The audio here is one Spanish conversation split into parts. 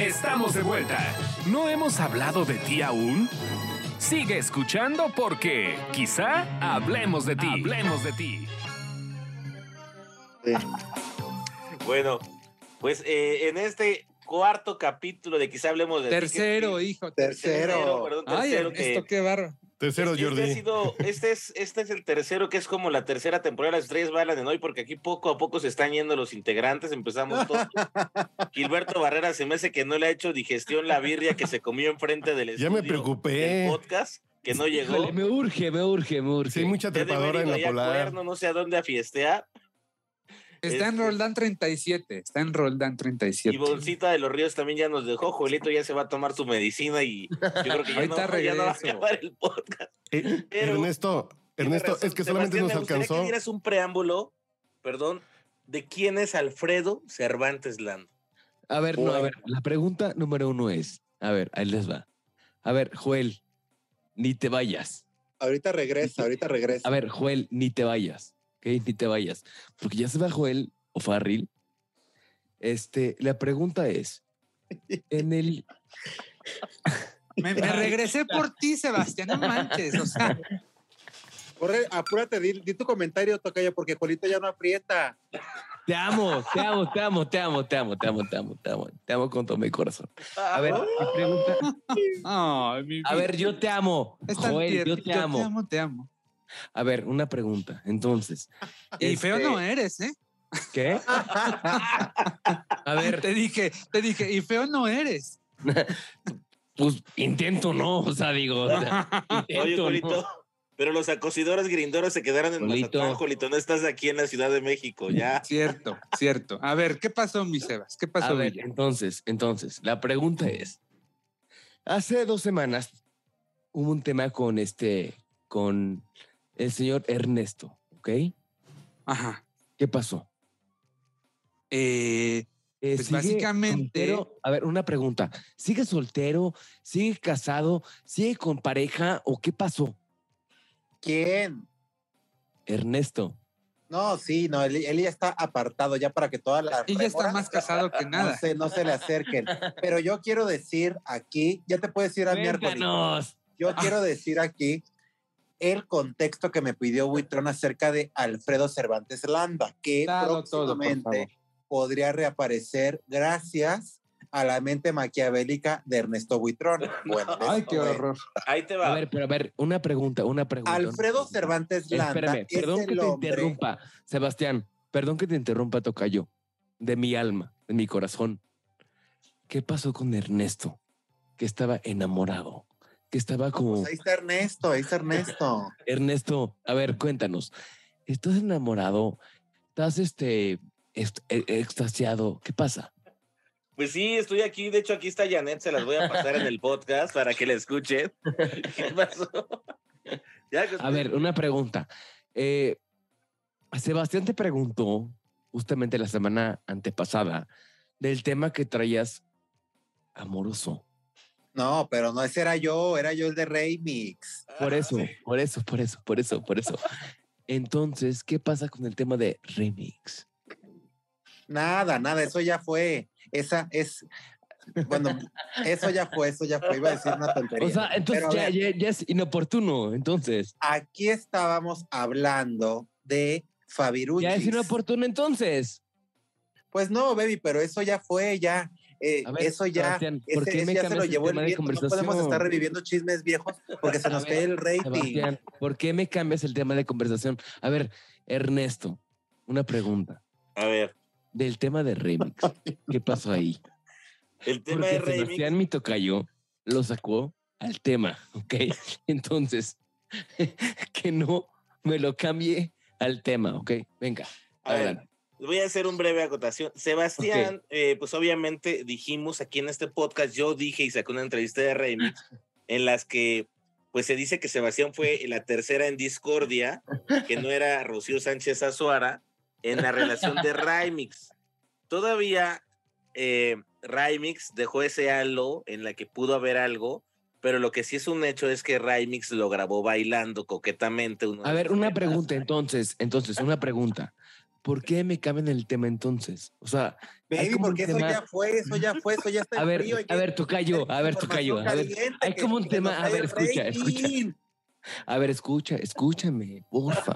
Estamos de vuelta. ¿No hemos hablado de ti aún? Sigue escuchando porque quizá hablemos de ti. Hablemos de ti. Bueno, pues eh, en este cuarto capítulo de quizá hablemos de ti, que- Tercero, hijo. Tercero. perdón, Ay, tercero que- esto qué barro. Tercero, este, Jordi. ha sido- este, es, este es el tercero que es como la tercera temporada de las estrellas bailan en hoy, porque aquí poco a poco se están yendo los integrantes. Empezamos todos. Gilberto Barrera se me hace que no le ha hecho digestión la birria que se comió enfrente del Ya me estudio preocupé. podcast, que no llegó. Híjole, me urge, me urge, me urge. Sí, hay mucha trepadora en la polar. Cuerno, no sé a dónde a fiestear. Está en Este- Roldán 37. Está en Roldán 37. Y Bolsita de los Ríos también ya nos dejó. Joelito ya se va a tomar su medicina y yo creo que ya, no, Ahorita ya no va a acabar el podcast. Eh, Pero- Ernesto, Ernesto, razón. es que solamente Sebastián, nos me gustaría alcanzó. que un preámbulo, perdón, de quién es Alfredo Cervantes Lando. A ver, no, a ver, la pregunta número uno es, a ver, ahí les va. A ver, Joel, ni te vayas. Ahorita regresa, ahorita regresa. A ver, Joel, ni te vayas, ¿ok? Ni te vayas. Porque ya se va Joel o Farril. Este, la pregunta es, en el... Me, me regresé por ti, Sebastián. No manches. O sea, Corre, apúrate, di, di tu comentario, Tocayo, porque Juelito ya no aprieta. Te amo, te amo, te amo, te amo, te amo, te amo, te amo, te amo, te amo con todo mi corazón. A ver, mi pregunta... ay, mi A ver, yo te amo. Joel, yo te amo. Te amo, te amo. A ver, una pregunta. Entonces, Y feo este, no eres, ¿eh? ¿Qué? A ver, Te dije, te dije, y feo no eres. pues intento no, o sea, digo, o sea, Oye, intento, Jolito, ¿no? pero los acosidores grindoros se quedaron en Jolito. Mazatlán, Jolito, no estás aquí en la Ciudad de México, ya. Cierto, cierto. A ver, ¿qué pasó, mi Sebas? ¿Qué A pasó, ver, Villa? entonces, entonces, la pregunta es, hace dos semanas hubo un tema con este, con el señor Ernesto, ¿ok? Ajá. ¿Qué pasó? Eh, Eh, Pues ¿sigue básicamente- soltero? A ver, una pregunta. ¿Sigue soltero? ¿Sigue casado? ¿Sigue con pareja? ¿O qué pasó? ¿Quién? Ernesto. No, sí, no, él, él ya está apartado ya para que toda la. y ya está más casado que No nada. se, no se le acerquen. Pero yo quiero decir aquí, ya te puedes ir a miércoles. Cuéntanos. Yo quiero decir aquí el contexto que me pidió Buitrón acerca de Alfredo Cervantes Landa, que Dalo todo, próximamente podría reaparecer gracias a la mente maquiavélica de Ernesto Buitrón. Bueno, Ay, qué horror. Ahí te va. A ver, pero a ver, una pregunta, una pregunta. Alfredo. Cervantes Landa Espérame, es perdón que te hombre- interrumpa, Sebastián. Perdón que te interrumpa, Tocayo. De mi alma, de mi corazón. ¿Qué pasó con Ernesto? Que estaba enamorado. Que estaba como. Pues ahí está Ernesto, ahí está Ernesto. Ernesto, a ver, cuéntanos. ¿Estás enamorado? ¿Estás este est- e- extasiado? ¿Qué pasa? Pues sí, estoy aquí. De hecho, aquí está Janet. Se las voy a pasar en el podcast para que la escuchen. ¿Qué pasó? Ya, A ver, una pregunta. Eh, Sebastián te preguntó justamente la semana antepasada del tema que traías amoroso. No, pero no, ese era yo, era yo el de Remix. Por Ah, eso, por eso, por eso, por eso, por eso. Entonces, ¿qué pasa con el tema de remix? Nada, nada, eso ya fue. Esa es, bueno, eso ya fue, eso ya fue. Iba a decir una tontería. O sea, entonces ya es inoportuno. Entonces, aquí estábamos hablando de Fabiruchis. ya es inoportuno entonces. Pues no, baby, pero eso ya fue, ya. Eh, ver, eso ya, Sebastián, ¿por ese- qué ese me ya se cambias lo el llevó el tema de viento. No podemos conversación? estar reviviendo chismes viejos porque se A nos ver, cae el rating. Sebastián, ¿por qué me cambias el tema de conversación? A ver, Ernesto, una pregunta. A ver, Del tema de remix, ¿qué pasó ahí? el tema Porque de Remix. Sebastián mi tocayo lo sacó al tema, ¿ok? Entonces, que no me lo cambie al tema, ¿ok? Venga, A ver. Voy a hacer un breve acotación. Sebastián, eh, pues obviamente dijimos aquí en este podcast, yo dije y sacé una entrevista de Remix en las que pues se dice que Sebastián fue la tercera en discordia, que no era Rocío Sánchez Azuara, en la relación de Remix. Todavía eh, Remix dejó ese halo en la que pudo haber algo, pero lo que sí es un hecho es que Remix lo grabó bailando coquetamente. A ver, una pregunta entonces, entonces, una pregunta. ¿Por qué me cambian el tema entonces? O sea, Baby, porque eso tema- ya fue, eso ya fue, eso ya está A ver, frío, a ver, tocayo, a ver, tocayo, a ver, hay como un tema, a ver, escucha, escucha. A ver, escucha, escúchame, porfa.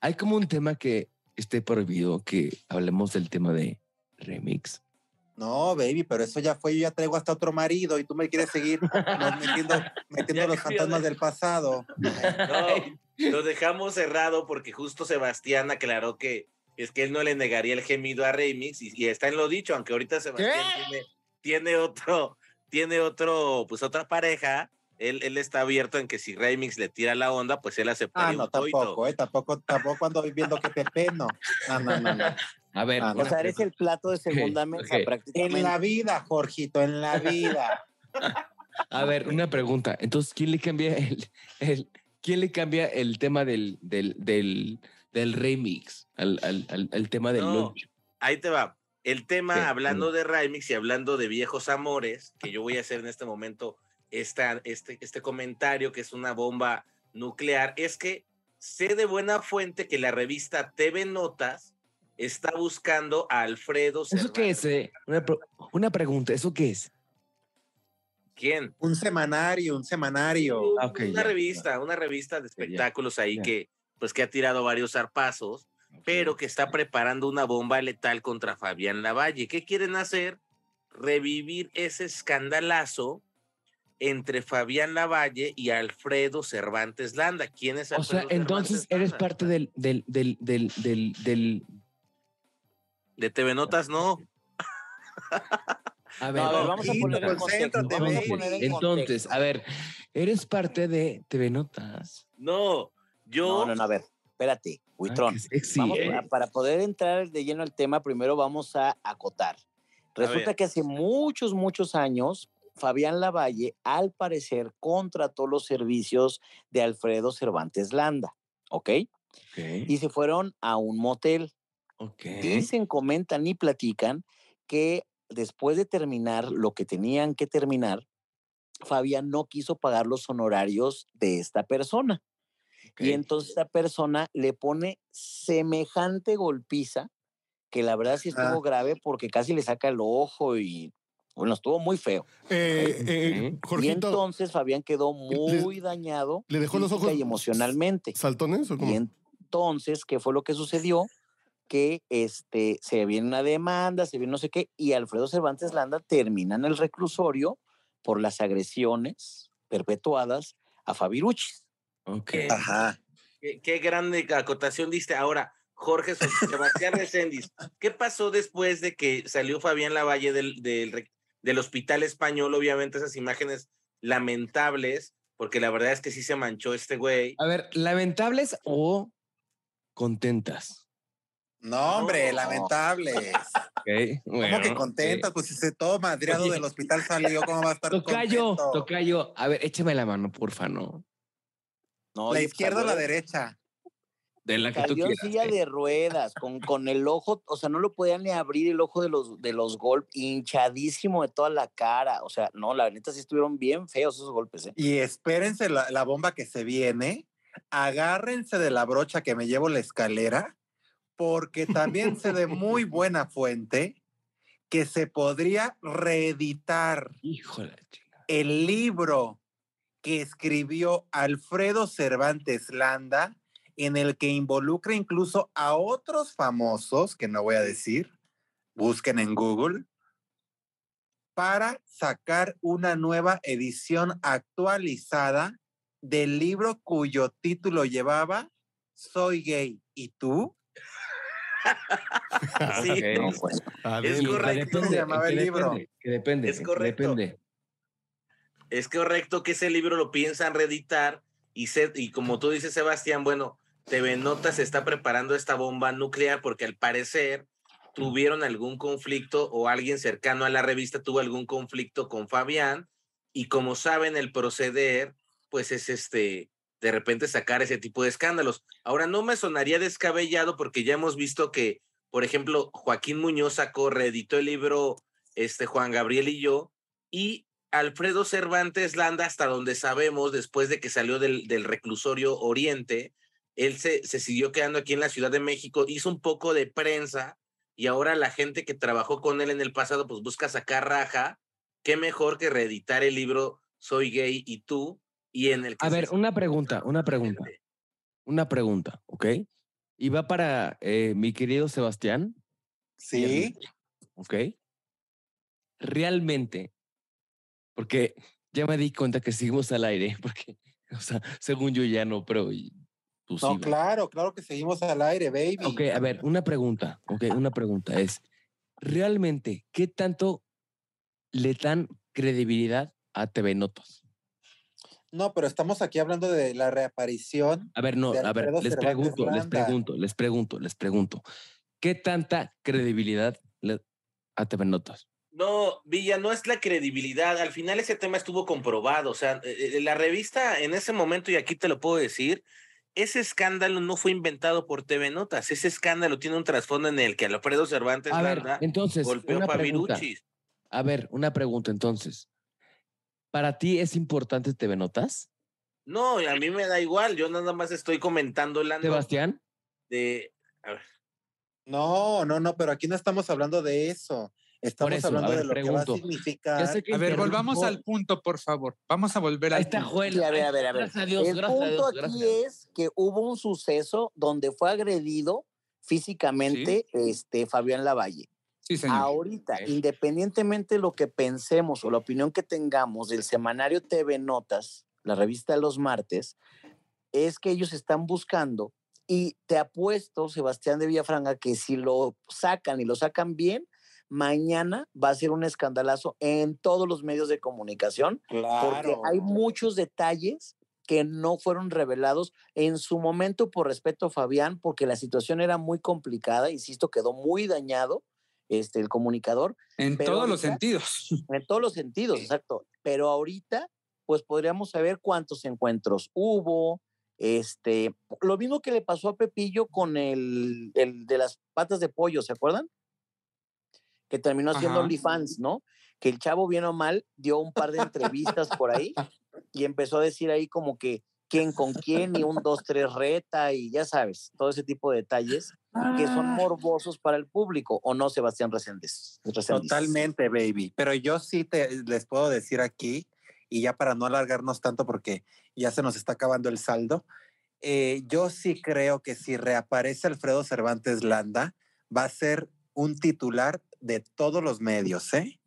Hay como un tema que esté prohibido que hablemos del tema de remix. No, baby, pero eso ya fue, yo ya traigo hasta otro marido y tú me quieres seguir metiendo, metiendo los fantasmas de- del pasado. No, lo dejamos cerrado porque justo Sebastián aclaró que es que él no le negaría el gemido a Remix y, y está en lo dicho, aunque ahorita Sebastián tiene, tiene otro, tiene otro, pues otra pareja. Él, él está abierto en que si Remix le tira la onda, pues él aceptaría Ah, no, un coito. tampoco, eh, tampoco, tampoco ando viendo que te peno. No, no, no, no. A ver, Ah. O sea, eres el plato de segunda mesa prácticamente. En la vida, Jorgito, en la vida. a ver, una pregunta. Entonces, ¿quién le cambia el, el- quién le cambia el tema del, del, del, del remix al, al, al, al tema del No. lunch? Ahí te va. El tema, hablando de Remix y hablando de viejos amores, que yo voy a hacer en este momento esta, este, este comentario que es una bomba nuclear, es que sé de buena fuente que la revista TV Notas está buscando a Alfredo ¿Eso qué es? Cervantes. eh? Una, pregunta, ¿eso qué es? ¿Quién? Un semanario, un semanario. Ah, una ya, revista, una revista de ya, espectáculos ahí ya. que pues que ha tirado varios zarpazos, pero que está preparando una bomba letal contra Fabián Lavalle. ¿Qué quieren hacer? Revivir ese escandalazo entre Fabián Lavalle y Alfredo Cervantes Landa. ¿Quién es O Alfredo sea, entonces Cervantes eres parte del, del, del, del, del, del- De TV Notas, no. A No, ver, a ver, vamos a poner en contexto. concéntrate, Vamos a baby. poner en entonces, contexto. a ver, eres parte de TV Notas. No, yo. No, no, no, a ver, espérate, Huitrón. Ah, qué sexy, Vamos ¿eh? a- para poder entrar de lleno al tema, primero vamos a acotar. Resulta que hace muchos, muchos años, Fabián Lavalle, al parecer, contrató los servicios de Alfredo Cervantes Landa, ¿ok? Ok, Y se fueron a un motel. Ok. Dicen, comentan y platican que después de terminar lo que tenían que terminar, Fabián no quiso pagar los honorarios de esta persona. ok. Y entonces esta persona le pone semejante golpiza que la verdad sí estuvo Ah. grave porque casi le saca el ojo y bueno, estuvo muy feo. Eh, eh, Y Jorgito, entonces Fabián quedó muy dañado ¿le dejó los ojos y emocionalmente. ¿saltones o cómo? Y entonces, ¿qué fue lo que sucedió? Que este, se viene una demanda, se viene no sé qué, y Alfredo Cervantes Landa termina en el reclusorio por las agresiones perpetuadas a Fabiruchis. Ok. Ajá. Qué, qué grande acotación diste. Ahora, Jorge Sebastián Reséndiz, ¿qué pasó después de que salió Fabián Lavalle del, del, del hospital español? Obviamente esas imágenes lamentables, porque la verdad es que sí se manchó este güey. A ver, ¿lamentables o contentas? No, hombre, No. lamentable. Ok, ¿Cómo bueno, que contenta? ok. Pues si se todo madreado Oye. del hospital salió, ¿cómo va a estar Tocayo, contento? tocayo. A ver, échame la mano, porfa, ¿no? No, ¿La izquierda o la salió- derecha? De la que tú Salió en quieras. silla ¿eh? de ruedas, con, con el ojo, o sea, no lo podían ni abrir el ojo de los, de los golpes, hinchadísimo de toda la cara. O sea, no, la neta sí estuvieron bien feos esos golpes, ¿eh? Y espérense la, la bomba que se viene. Agárrense de la brocha que me llevo la escalera, porque también sé de muy buena fuente que se podría reeditar Híjole, el libro que escribió Alfredo Cervantes Landa, en el que involucra incluso a otros famosos, que no voy a decir, busquen en Google, para sacar una nueva edición actualizada del libro cuyo título llevaba Soy gay. ¿Y tú? Sí, Ok. No, pues, A Es correcto. depende, Se llamaba que el libro. depende, Que depende. Es que correcto. Depende. Es correcto que ese libro lo piensan reeditar y, se- y como tú dices, Sebastián, bueno, TV Notas está preparando esta bomba nuclear porque al parecer tuvieron algún conflicto o alguien cercano a la revista tuvo algún conflicto con Fabián y como saben el proceder pues es este de repente sacar ese tipo de escándalos. Ahora no me sonaría descabellado porque ya hemos visto que por ejemplo Joaquín Muñoz sacó reeditó el libro este Juan Gabriel y yo y Alfredo Cervantes Landa hasta donde sabemos después de que salió del, del reclusorio Oriente él se, se siguió quedando aquí en la Ciudad de México, hizo un poco de prensa y ahora la gente que trabajó con él en el pasado pues busca sacar raja. Qué mejor que reeditar el libro Soy gay y tú y en el que A ver, una pregunta, una pregunta, una pregunta, ¿ok? Y va para eh, mi querido Sebastián, Sí. ¿ok? Realmente, porque ya me di cuenta que seguimos al aire, porque, o sea, según yo ya no, pero tú. No, claro, claro que seguimos al aire, baby. Ok, a ver, una pregunta, ok, una pregunta es, ¿realmente qué tanto le dan credibilidad a TV Notas? No, pero estamos aquí hablando de la reaparición. A ver, no, de a ver, les Cervantes pregunto, les pregunto, les pregunto, les pregunto, ¿qué tanta credibilidad le a TV Notas? No, Villa, no es la credibilidad. Al final ese tema estuvo comprobado. O sea, eh, eh, la revista en ese momento, y aquí te lo puedo decir, ese escándalo no fue inventado por TV Notas. Ese escándalo tiene un trasfondo en el que Alfredo Cervantes A ver, entonces, golpeó una a pregunta. Fabiruchis. A ver, una pregunta entonces. ¿Para ti es importante TV Notas? No, a mí me da igual. Yo nada más estoy comentando la Sebastián, de. a ver, No, no, no, pero aquí no estamos hablando de eso. Estamos eso, hablando ver, de lo que va a significar. que A ver, volvamos al punto, por favor. Vamos a volver Ahí está punto. Joel. Sí, a ver, ahí a ver, a ver. Gracias a Dios, el gracias a punto Dios, aquí gracias a Dios. es que hubo un suceso donde fue agredido físicamente este, Fabián Lavalle. Sí, señor. Ahorita, independientemente de lo que pensemos o la opinión que tengamos del semanario TV Notas, la revista de los martes, es que ellos están buscando y te apuesto, Sebastián de Villafranga, que si lo sacan y lo sacan bien, mañana va a ser un escandalazo en todos los medios de comunicación porque Claro. hay muchos detalles que no fueron revelados en su momento por respeto a Fabián, porque la situación era muy complicada, insisto, quedó muy dañado este, el comunicador, en pero todos los sentidos. en todos los sentidos, exacto. Pero ahorita, pues podríamos saber cuántos encuentros hubo, este, lo mismo que le pasó a Pepillo con el, el de las patas de pollo, ¿se acuerdan? Que terminó siendo Ajá. OnlyFans, ¿no? Que el chavo, bien o mal, dio un par de entrevistas por ahí y empezó a decir ahí como que quién con quién y un, dos, tres reta y ya sabes, todo ese tipo de detalles que son morbosos para el público, ¿o no, Sebastián Reséndiz? Totalmente, baby. Pero yo sí te les puedo decir aquí, y ya para no alargarnos tanto porque ya se nos está acabando el saldo, eh, yo sí creo que si reaparece Alfredo Cervantes Landa, va a ser un titular de todos los medios, ¿eh?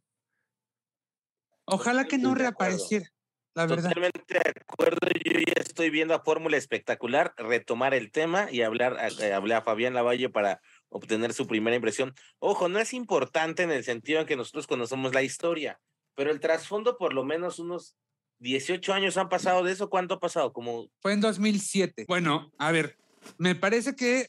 Ojalá que no reapareciera, la verdad. Totalmente de acuerdo. Yo ya estoy viendo a Fórmula Espectacular retomar el tema y hablar a, eh, hablar a Fabián Lavalle para obtener su primera impresión. Ojo, no es importante en el sentido en que nosotros conocemos la historia, pero el trasfondo, por lo menos unos 18 años han pasado de eso. ¿Cuánto ha pasado? Como Fue en 2007. Bueno, a ver, me parece que,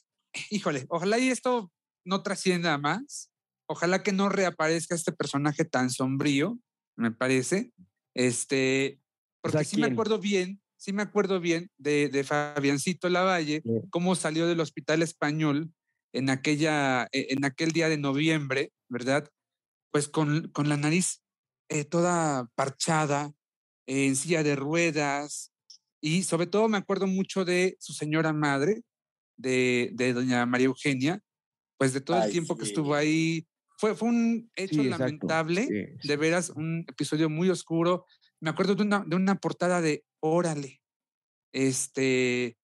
híjole, ojalá y esto no trascienda más. Ojalá que no reaparezca este personaje tan sombrío, me parece. Este, porque sea, sí me acuerdo bien, sí me acuerdo bien de, de Fabiancito Lavalle, Sí. cómo salió del hospital español en aquella, e- en aquel día de noviembre, ¿verdad? Pues con, con la nariz eh, toda parchada, en silla de ruedas, y sobre todo me acuerdo mucho de su señora madre, de, de doña María Eugenia, pues de todo el Ay, tiempo que sí. estuvo ahí. Fue, fue un hecho Sí, lamentable, Sí, de veras, un episodio muy oscuro. Me acuerdo de una, de una portada de Órale, este,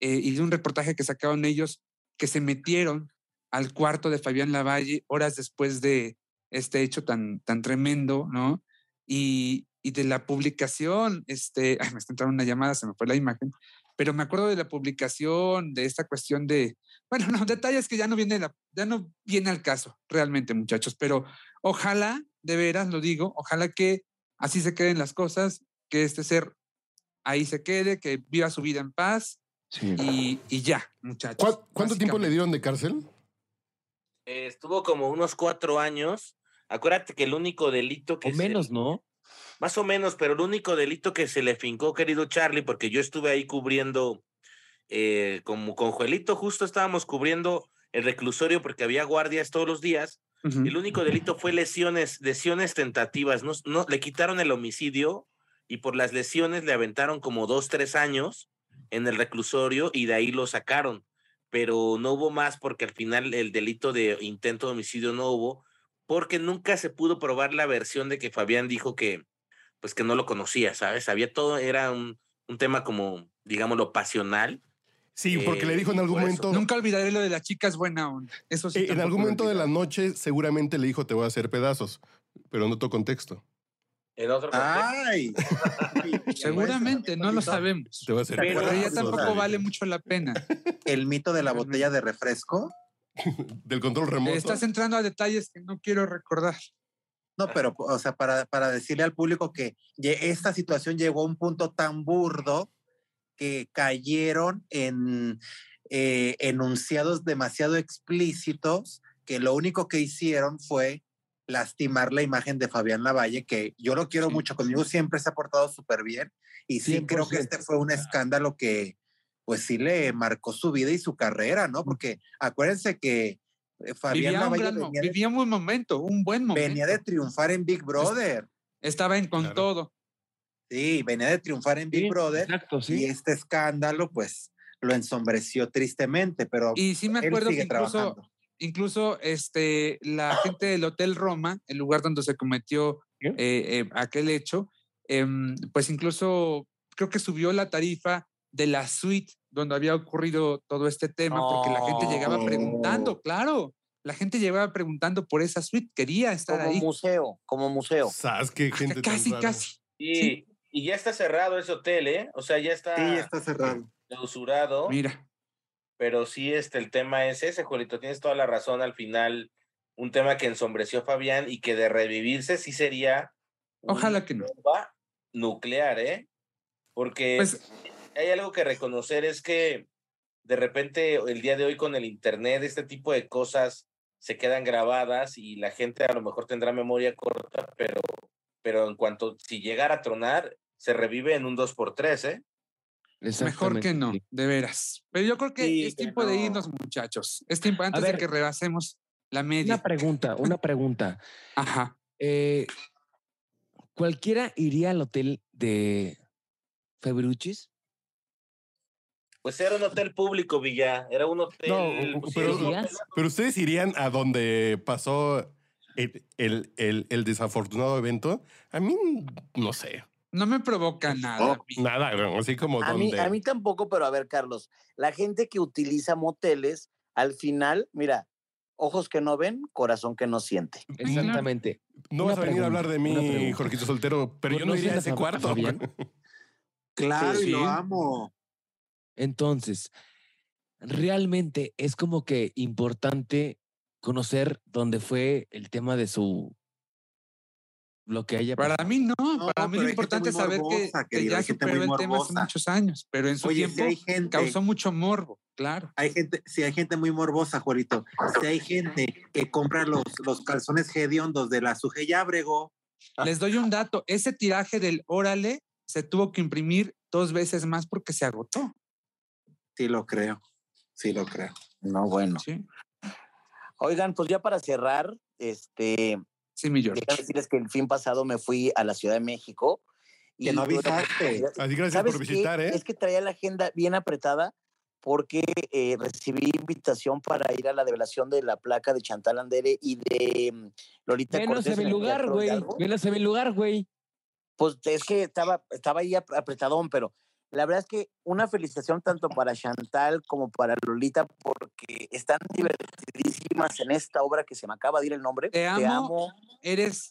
eh, y de un reportaje que sacaron ellos que se metieron al cuarto de Fabián Lavalle horas después de este hecho tan, tan tremendo, ¿no? Y, y de la publicación, este, ay, me está entrando una llamada, se me fue la imagen, pero me acuerdo de la publicación, de esta cuestión de, bueno, no, detalles que ya no viene, la, ya no viene al caso, realmente, muchachos, pero ojalá, de veras lo digo, ojalá que así se queden las cosas, que este ser ahí se quede, que viva su vida en paz sí. y, y ya, muchachos. ¿Cuá- ¿Cuánto tiempo le dieron de cárcel? eh, estuvo como unos cuatro años. Acuérdate que el único delito que O se- menos, ¿no? Más o menos, pero el único delito que se le fincó, querido Charlie, porque yo estuve ahí cubriendo, eh, como con Joelito, justo estábamos cubriendo el reclusorio porque había guardias todos los días. El único delito fue lesiones, lesiones tentativas. No, no, le quitaron el homicidio y por las lesiones le aventaron como dos, tres años en el reclusorio y de ahí lo sacaron, pero no hubo más porque al final el delito de intento de homicidio no hubo, porque nunca se pudo probar la versión de que Fabián dijo que, pues que no lo conocía, ¿sabes? Había todo, era un, un tema como, digámoslo, pasional. Sí, porque le Eh, dijo en y algún momento. Nunca olvidaré lo de la chica es buena onda. Eso sí. eh, en algún momento de la noche, seguramente le dijo: Te voy a hacer pedazos, pero en otro contexto. En otro contexto. Ay. Seguramente, no lo sabemos. Te voy a hacer Pero Pero ya pedazos. tampoco vale mucho la pena. El mito de la botella de refresco. Del control remoto. Estás entrando a detalles que no quiero recordar. No, pero, o sea, para, para decirle al público que esta situación llegó a un punto tan burdo que cayeron en eh, enunciados demasiado explícitos que lo único que hicieron fue lastimar la imagen de Fabián Lavalle, que yo lo quiero Sí. mucho, conmigo siempre se ha portado súper bien y sí creo que 100%. este fue un escándalo que pues sí le marcó su vida y su carrera, ¿no? Porque acuérdense que eh, Fabián Vivía un, Lavalle gran mo- venía de- vivía un buen momento, un buen momento. venía de triunfar en Big Brother. Estaba en con Claro. todo. Sí, venía de triunfar en Big Sí, Brother Exacto, y sí. este escándalo pues lo ensombreció tristemente, pero Y sí me él acuerdo que sigue incluso, trabajando. incluso este, la gente del Hotel Roma, el lugar donde se cometió eh, eh, aquel hecho, em, pues incluso creo que subió la tarifa de la suite donde había ocurrido todo este tema, porque la gente llegaba preguntando, claro, la gente llegaba preguntando por esa suite, quería estar Como ahí. museo, como museo. ¿Sabes qué gente tan Casi, rara? casi. Y, ya está cerrado ese hotel, ¿eh? O sea, ya está, Sí, ya está cerrado. clausurado. Mira, Pero sí, este, el tema es ese, Julito, tienes toda la razón. Al final, un tema que ensombreció a Fabián y que de revivirse sí sería. Ojalá una que no. bomba nuclear, ¿eh? Porque pues hay algo que reconocer es que de repente el día de hoy con el internet este tipo de cosas se quedan grabadas y la gente a lo mejor tendrá memoria corta, pero, pero en cuanto si llegara a tronar, se revive en un 2x3, ¿eh? mejor que no, de veras. Pero yo creo que Sí, es que tiempo de no. irnos, muchachos. Es tiempo antes ver. de que rebasemos la media. Una pregunta, una pregunta. Ajá. Eh, ¿Cualquiera iría al hotel de Februchis? Pues era un hotel público, Villa. Era un hotel. No, pues, sí, pero- era un ¿Irías? hotel. Pero ustedes irían a donde pasó el, el- el- el desafortunado evento. A mí, no sé. No me provoca nada. Oh, Pi. Nada, así como A mí, donde. a mí tampoco, pero a ver, Carlos, la gente que utiliza moteles, al final, mira, ojos que no ven, corazón que no siente. Exactamente. no una vas a venir a hablar de mí. Jorgito Soltero, pero yo no iría a ¿Conocen ese a Fa- a cuarto. Claro, Sí. y lo amo. Entonces, realmente es como que importante conocer dónde fue el tema de su lo que haya Para pasado. mí no, No, para mí lo importante es saber que, morbosa, que querido, ya superó el tema hace muchos años, pero en su Oye, si tiempo hay gente, causó mucho morbo, claro. hay gente, si hay gente muy morbosa, Juanito, si hay gente que compra los, los calzones hediondos de la Suje Ábrego, Les doy un dato, ese tiraje del Órale se tuvo que imprimir dos veces más porque se agotó. sí lo creo, sí lo creo. No, bueno. Sí, Oigan, pues ya para cerrar, este, sí mi George. déjame decirles que el fin pasado me fui a la Ciudad de México. Que no avisaste. Así gracias ¿Sabes por qué? visitar, ¿eh? Es que traía la agenda bien apretada porque eh, recibí invitación para ir a la develación de la placa de Chantal Andere y de mm, Lolita Menos Cortés. ve lugar, güey. Ve el lugar, güey. Pues es que estaba, estaba ahí ap- apretadón, pero la verdad es que una felicitación tanto para Chantal como para Lolita porque están divertidísimas en esta obra que se me acaba de ir el nombre. Te amo, Eres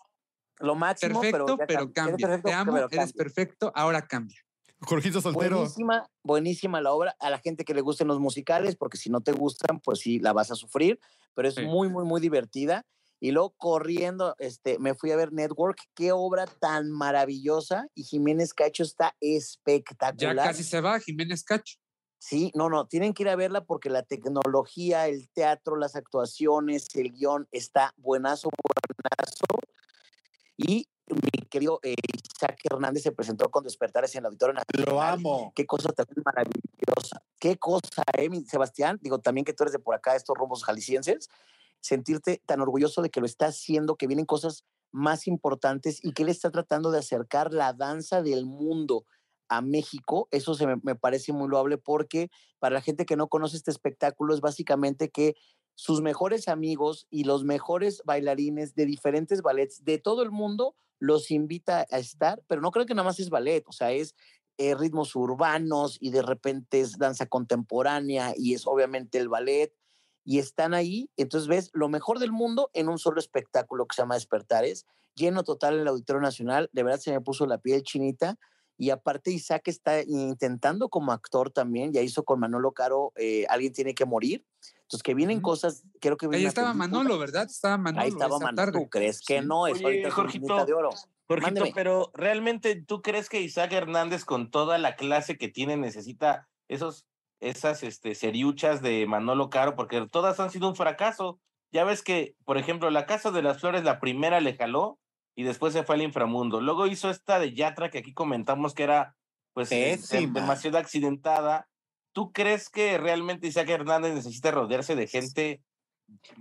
lo máximo, perfecto, pero eres cambia. perfecto, Te amo, pero eres cambia. perfecto, ahora cambia. Jorgito Soltero. Buenísima, buenísima la obra. A la gente que le gusten los musicales, porque si no te gustan, pues sí, la vas a sufrir, pero es Sí. muy, muy, muy divertida. Y luego corriendo, este, me fui a ver Network. Qué obra tan maravillosa. Y Jiménez Cacho está Ya espectacular. casi se va Jiménez Cacho. Sí, no, no, tienen que ir a verla porque la tecnología, el teatro, las actuaciones, el guion está buenazo, buenazo. Y mi querido eh, Isaac Hernández se presentó con Despertares en el Auditorio Nacional. Lo amo. Qué cosa tan maravillosa. Qué cosa, ¿eh, mi Sebastián? Digo, también que tú eres de por acá, estos rumbos jaliscienses, sentirte tan orgulloso de que lo está haciendo, que vienen cosas más importantes y que él está tratando de acercar la danza del mundo a México, eso se me, parece muy loable porque para la gente que no conoce este espectáculo es básicamente que sus mejores amigos y los mejores bailarines de diferentes ballets de todo el mundo los invita a estar, pero no creo que nada más es ballet, o sea, es eh, ritmos urbanos y de repente es danza contemporánea y es obviamente el ballet y están ahí, entonces ves lo mejor del mundo en un solo espectáculo que se llama Despertares, lleno total en el Auditorio Nacional, de verdad se me puso la piel chinita y aparte Isaac está intentando como actor también, ya hizo con Manolo Caro eh, Alguien tiene que morir, entonces que vienen cosas, creo que Ahí estaba película. Manolo, ¿verdad? Estaba Manolo. Ahí estaba esa Manolo, tarde. ¿tú crees que Sí. no? Es Oye, ahorita Jorgito, de oro. Jorgito, Mándeme. pero realmente tú crees que Isaac Hernández con toda la clase que tiene necesita esos esas este seriuchas de Manolo Caro porque todas han sido un fracaso. Ya ves que, por ejemplo, la Casa de las Flores la primera le jaló y después se fue al inframundo. Luego hizo esta de Yatra que aquí comentamos que era pues eh, Pésima. demasiado accidentada. ¿Tú crees que realmente Isaac Hernández necesita rodearse de gente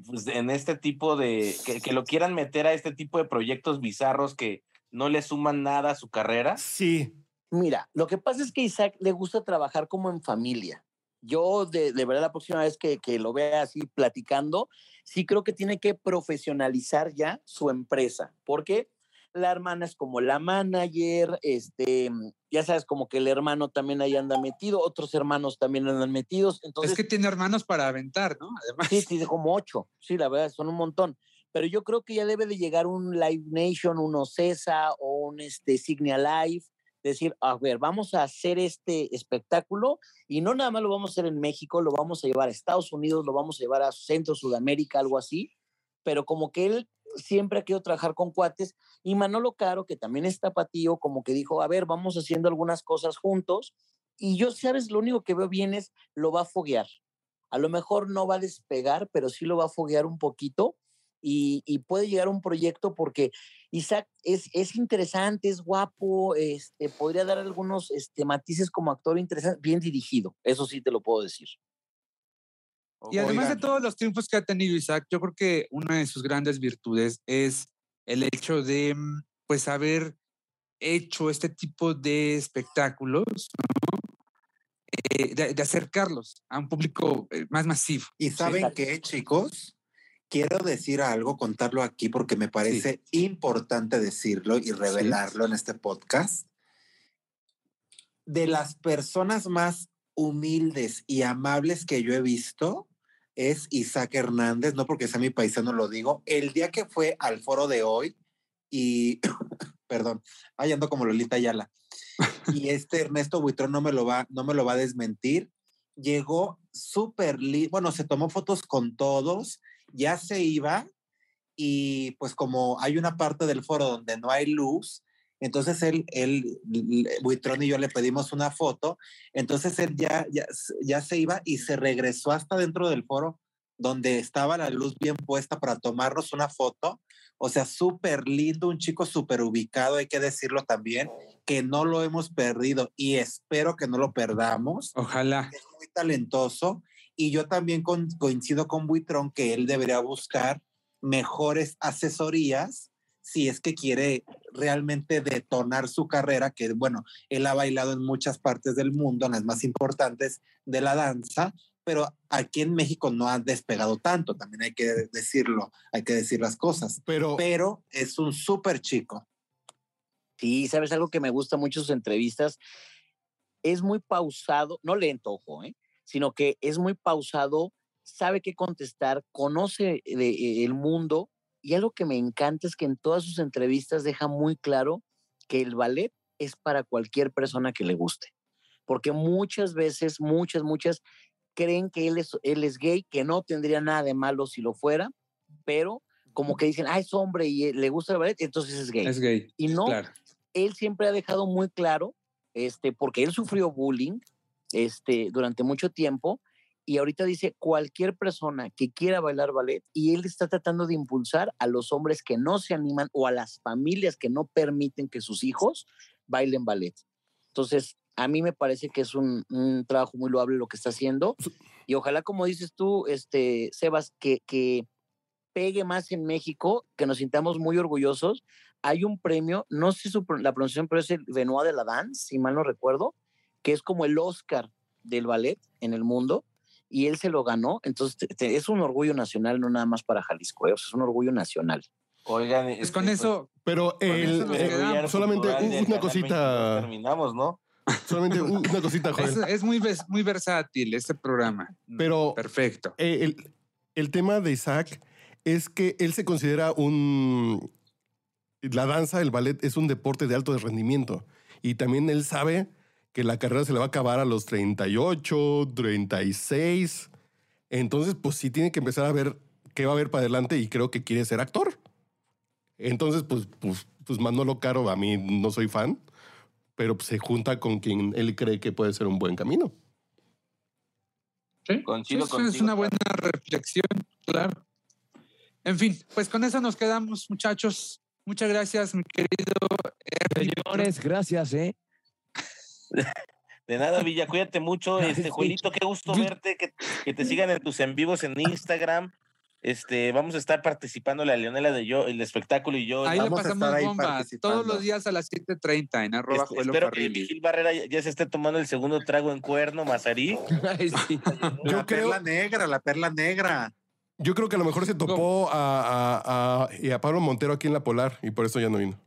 pues, en este tipo de que, que lo quieran meter a este tipo de proyectos bizarros que no le suman nada a su carrera? Sí. Mira, lo que pasa es que a Isaac le gusta trabajar como en familia. Yo, de, de verdad, la próxima vez que, que lo vea así platicando, sí creo que tiene que profesionalizar ya su empresa, porque la hermana es como la manager, este, ya sabes, como que el hermano también ahí anda metido, otros hermanos también andan metidos. Entonces, es que tiene hermanos para aventar, ¿no? Además. Sí, sí, como ocho. Sí, la verdad, son un montón. Pero yo creo que ya debe de llegar un Live Nation, un Ocesa o un este, Signia Live. Decir, a ver, vamos a hacer este espectáculo y no nada más lo vamos a hacer en México, lo vamos a llevar a Estados Unidos, lo vamos a llevar a Centro, Sudamérica, algo así. Pero como que él siempre ha querido trabajar con cuates y Manolo Caro, que también es tapatío, como que dijo, a ver, vamos haciendo algunas cosas juntos. Y yo, ¿sabes? Lo único que veo bien es lo va a foguear a lo mejor no va a despegar, pero sí lo va a foguear un poquito y, y puede llegar a un proyecto porque Isaac es, es interesante, es guapo, este, podría dar algunos este, matices como actor interesante, bien dirigido, eso sí te lo puedo decir. Y además Oigan. de todos los triunfos que ha tenido Isaac, yo creo que una de sus grandes virtudes es el hecho de, mm, pues, haber hecho este tipo de espectáculos, ¿no? Eh, de, de acercarlos a un público eh, más masivo. ¿Y saben qué, chicos? Quiero decir algo, contarlo aquí porque me parece importante decirlo y revelarlo en este podcast. De las personas más humildes y amables que yo he visto es Isaac Hernández, no porque sea mi paisano lo digo. El día que fue al foro de hoy y, perdón, ahí ando como Lolita Ayala. Y este Ernesto Buitrón no me lo va, no me lo va a desmentir. Llegó súper lindo, bueno, se tomó fotos con todos, ya se iba y pues como hay una parte del foro donde no hay luz, entonces él, él, Buitrón y yo le pedimos una foto, entonces él ya, ya, ya se iba y se regresó hasta dentro del foro donde estaba la luz bien puesta para tomarnos una foto. O sea, súper lindo, un chico súper ubicado, hay que decirlo también, que no lo hemos perdido y espero que no lo perdamos. Ojalá. Es muy talentoso y yo también con, coincido con Buitrón que él debería buscar mejores asesorías si es que quiere realmente detonar su carrera, que bueno, él ha bailado en muchas partes del mundo, en las más importantes de la danza, pero aquí en México no ha despegado tanto, también hay que decirlo, hay que decir las cosas, Pero, pero es un súper chico. Sí, sabes algo que me gusta mucho sus entrevistas, es muy pausado, no lento, ojo, ¿eh? Sino que es muy pausado, sabe qué contestar, conoce de, eh, el mundo y algo que me encanta es que en todas sus entrevistas deja muy claro que el ballet es para cualquier persona que le guste. Porque muchas veces, muchas, muchas creen que él es, él es gay, que no tendría nada de malo si lo fuera, pero como que dicen, ah, es hombre y eh, le gusta el ballet, entonces es gay. Es gay. y no, Claro. él siempre ha dejado muy claro, este, porque él sufrió bullying este, durante mucho tiempo y ahorita dice cualquier persona que quiera bailar ballet y él está tratando de impulsar a los hombres que no se animan o a las familias que no permiten que sus hijos bailen ballet. Entonces, a mí me parece que es un, un trabajo muy loable lo que está haciendo y ojalá, como dices tú, este, Sebas, que, que pegue más en México, que nos sintamos muy orgullosos. Hay un premio, no sé su, la pronunciación, pero es el Benoit de la Dance, si mal no recuerdo, que es como el Oscar del ballet en el mundo, y él se lo ganó. Entonces, es un orgullo nacional, no nada más para Jalisco, ¿eh? es un orgullo nacional. Oigan, Pues este, con eso, Pero el, eso eh, solamente una cosita, 22 Terminamos, ¿no? solamente un- una cosita, es, Joel. es muy, vers- muy versátil este programa. Pero Perfecto. eh, el, el tema de Isaac es que él se considera un... La danza, el ballet, es un deporte de alto rendimiento. Y también él sabe que la carrera se le va a acabar a los 38, 36. Entonces, pues sí tiene que empezar a ver qué va a haber para adelante y creo que quiere ser actor. Entonces, pues, pues, pues Manolo Caro, a mí no soy fan, pero pues, se junta con quien él cree que puede ser un buen camino. Sí, eso es una buena reflexión, claro. En fin, pues con eso nos quedamos, muchachos. Muchas gracias, mi querido. Señores, gracias, ¿eh? De nada, Villa, cuídate mucho. Este. Juelito, qué gusto verte, que, que te sigan en tus en vivos en Instagram. Este, vamos a estar participando la Leonela de yo, el espectáculo y yo. Ahí le Vamos a pasamos estar ahí bomba participando. todos los días a las 7.30 en arroba Este, Juelo espero que. Vigil Barrera ya, ya se esté tomando el segundo trago en cuerno, Mazarí. Sí. Yo la creo- perla negra, la perla negra. Yo creo que a lo mejor se topó a, a- a- y a Pablo Montero aquí en la Polar y por eso ya no vino.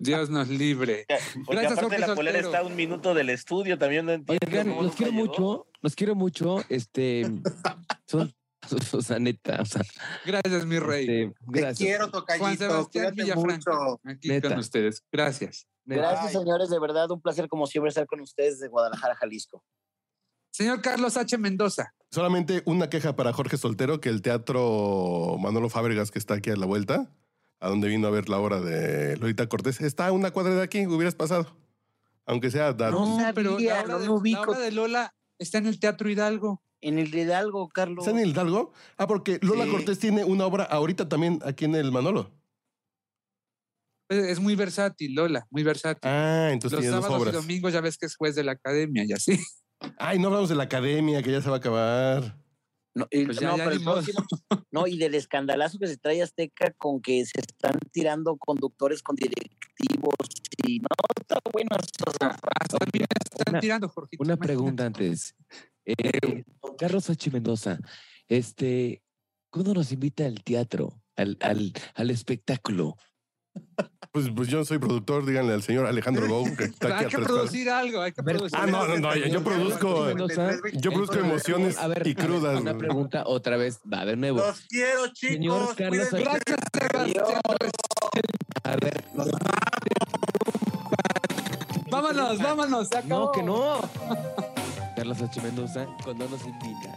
Dios nos libre. Porque Gracias, aparte Jorge la Soltero. está a un minuto del estudio, también no entiendo. Oigan, los quiero llegó. mucho, los quiero mucho. Este, son, o sea, neta, o sea, Gracias, mi rey. este, Te quiero, Juan tocallito. Sebastián Cuídate Villafranca. mucho. Aquí Neta. con ustedes. Gracias. Gracias, señores, de verdad, un placer como siempre estar con ustedes de Guadalajara, Jalisco. Señor Carlos H. Mendoza. Solamente una queja para Jorge Soltero, que el teatro Manolo Fábregas, que está aquí a la vuelta, a donde vino a ver la obra de Lolita Cortés, está a una cuadra de aquí, hubieras pasado. Aunque sea dar- No. No, pero la obra, no de, lo ubico. la obra de Lola está en el Teatro Hidalgo. En el Hidalgo, Carlos. ¿Está en el Hidalgo? Ah, porque Lola Sí. Cortés tiene una obra ahorita también aquí en el Manolo. Es muy versátil, Lola, muy versátil. Ah, entonces Los tiene dos sábados y obras. domingos ya ves que es juez de la academia y así. Ay, no hablamos de la academia, que ya se va a acabar. No, y, Pues ya, no, ya pero ni el modo. próximo- no, y del escandalazo que se trae Azteca con que se están tirando conductores con directivos y no está bueno. Hasta a mí me están una- tirando, Jorgito. Una pregunta antes. Eh, Carlos H. Mendoza, este, ¿cuándo nos invita al teatro, al, al, al espectáculo? Pues, pues yo soy productor, díganle al señor Alejandro Gou, que está aquí hay que atrás. producir algo, hay que producir. Ah, no, no, no, yo, produzco, yo produzco emociones A ver, y crudas. Una pregunta otra vez, va de nuevo. Los quiero, Señor chicos. Carlos cuídense. Gracias, Sebastián. A ver, Vámonos, vámonos, se acabó. no, que no. Carlos H. Mendoza, cuando nos invita.